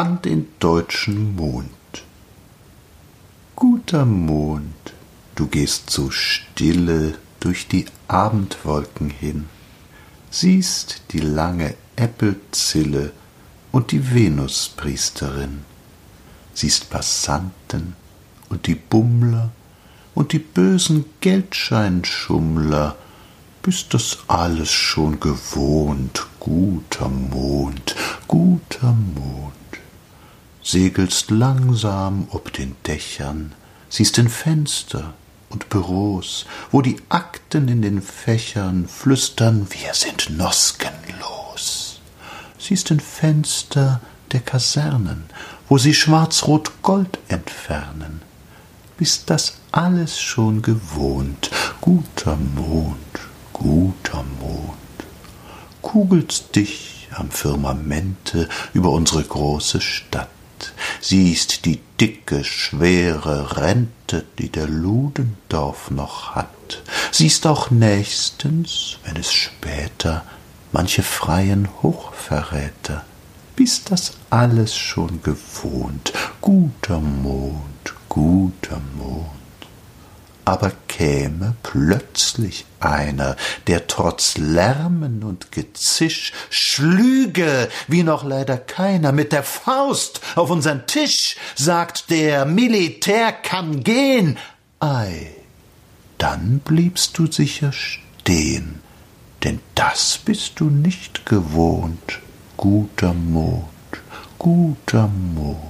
an den deutschen Mond. Guter Mond, du gehst so stille durch die Abendwolken hin, siehst die lange Äppelzille und die Venuspriesterin, siehst Passanten und die Bummler und die bösen Geldscheinschummler, bist das alles schon gewohnt, guter Mond, guter Mond. Segelst langsam ob den Dächern, siehst in Fenster und Büros, wo die Akten in den Fächern flüstern, wir sind noskenlos. Siehst in Fenster der Kasernen, wo sie schwarz-rot Gold entfernen, bist das alles schon gewohnt, guter Mond, guter Mond, kugelst dich am Firmamente über unsere große Stadt, siehst die dicke, schwere Rente, die der Ludendorff noch hat, siehst auch nächstens, wenn es später, manche freien Hochverräter, bist das alles schon gewohnt, guter Mond, guter Mond. Aber käme plötzlich einer, der trotz Lärmen und Gezisch schlüge, wie noch leider keiner, mit der Faust auf unsern Tisch, sagt der Militär kann gehen, ei, dann bliebst du sicher stehen, denn das bist du nicht gewohnt, guter Mond, guter Mond.